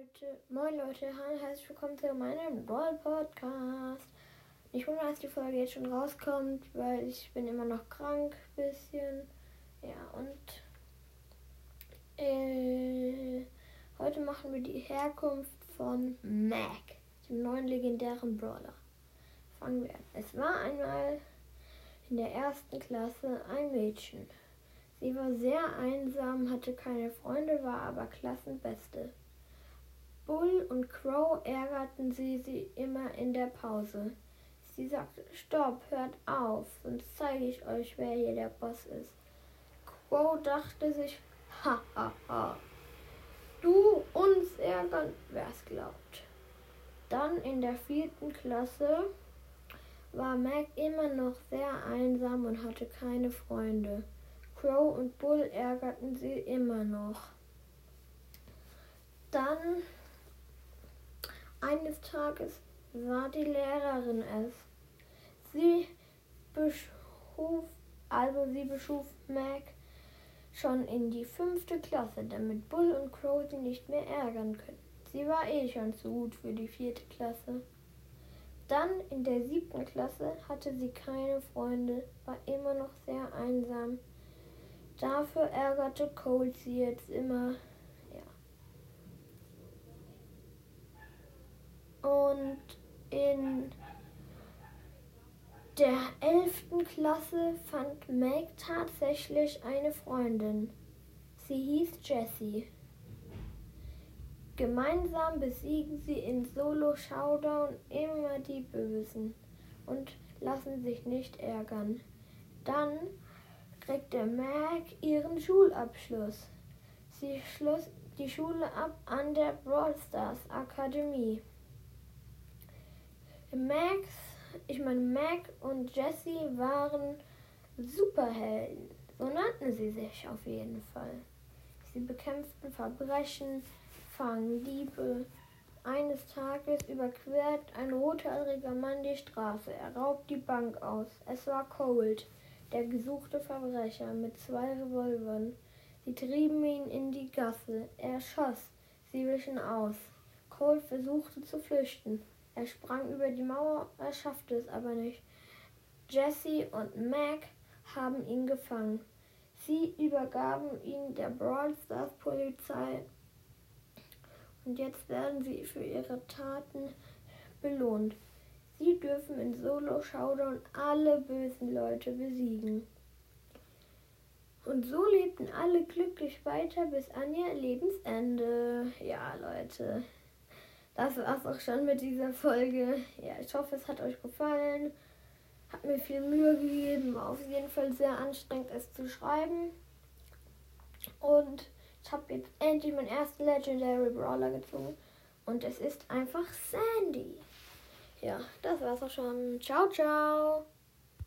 Leute, moin Leute, herzlich willkommen zu meinem Brawl Podcast. Ich wundere, dass die Folge jetzt schon rauskommt, weil ich bin immer noch krank, bisschen. Ja, und äh, heute machen wir die Herkunft von Mac, dem neuen legendären Brawler. Fangen wir an. Es war einmal in der ersten Klasse ein Mädchen. Sie war sehr einsam, hatte keine Freunde, war aber Klassenbeste. Bull und Crow ärgerten sie, sie immer in der Pause. Sie sagte, stopp, hört auf, sonst zeige ich euch, wer hier der Boss ist. Crow dachte sich, ha, ha, ha. Du uns ärgern, wer's glaubt. Dann in der vierten Klasse war Mac immer noch sehr einsam und hatte keine Freunde. Crow und Bull ärgerten sie immer noch. Dann eines Tages sah die Lehrerin es. Sie beschuf, also sie beschuf Mac schon in die fünfte Klasse, damit Bull und Crow sie nicht mehr ärgern können. Sie war eh schon zu gut für die vierte Klasse. Dann in der siebten Klasse hatte sie keine Freunde, war immer noch sehr einsam. Dafür ärgerte Cold sie jetzt immer. Ja. Und in der elften Klasse fand Meg tatsächlich eine Freundin. Sie hieß Jessie. Gemeinsam besiegen sie in Solo Showdown immer die Bösen und lassen sich nicht ärgern. Dann kriegte Meg ihren Schulabschluss. Sie schloss die Schule ab an der Brawl Stars Akademie. Max, ich meine Meg und Jessie waren Superhelden. So nannten sie sich auf jeden Fall. Sie bekämpften Verbrechen, fangen Diebe. Eines Tages überquert ein rothaariger Mann die Straße. Er raubt die Bank aus. Es war Cold, der gesuchte Verbrecher mit zwei Revolvern. Sie trieben ihn in die Gasse. Er schoss. Sie wichen aus. Cold versuchte zu flüchten. Er sprang über die Mauer, er schaffte es aber nicht. Jesse und Mac haben ihn gefangen. Sie übergaben ihn der Brawl Stars Polizei und jetzt werden sie für ihre Taten belohnt. Sie dürfen in Solo Showdown alle bösen Leute besiegen. Und so lebten alle glücklich weiter bis an ihr Lebensende. Ja, Leute. Das war's auch schon mit dieser Folge. Ja, ich hoffe, es hat euch gefallen. Hat mir viel Mühe gegeben. War auf jeden Fall sehr anstrengend, es zu schreiben. Und ich habe jetzt endlich meinen ersten Legendary Brawler gezogen. Und es ist einfach Sandy. Ja, das war's auch schon. Ciao, ciao.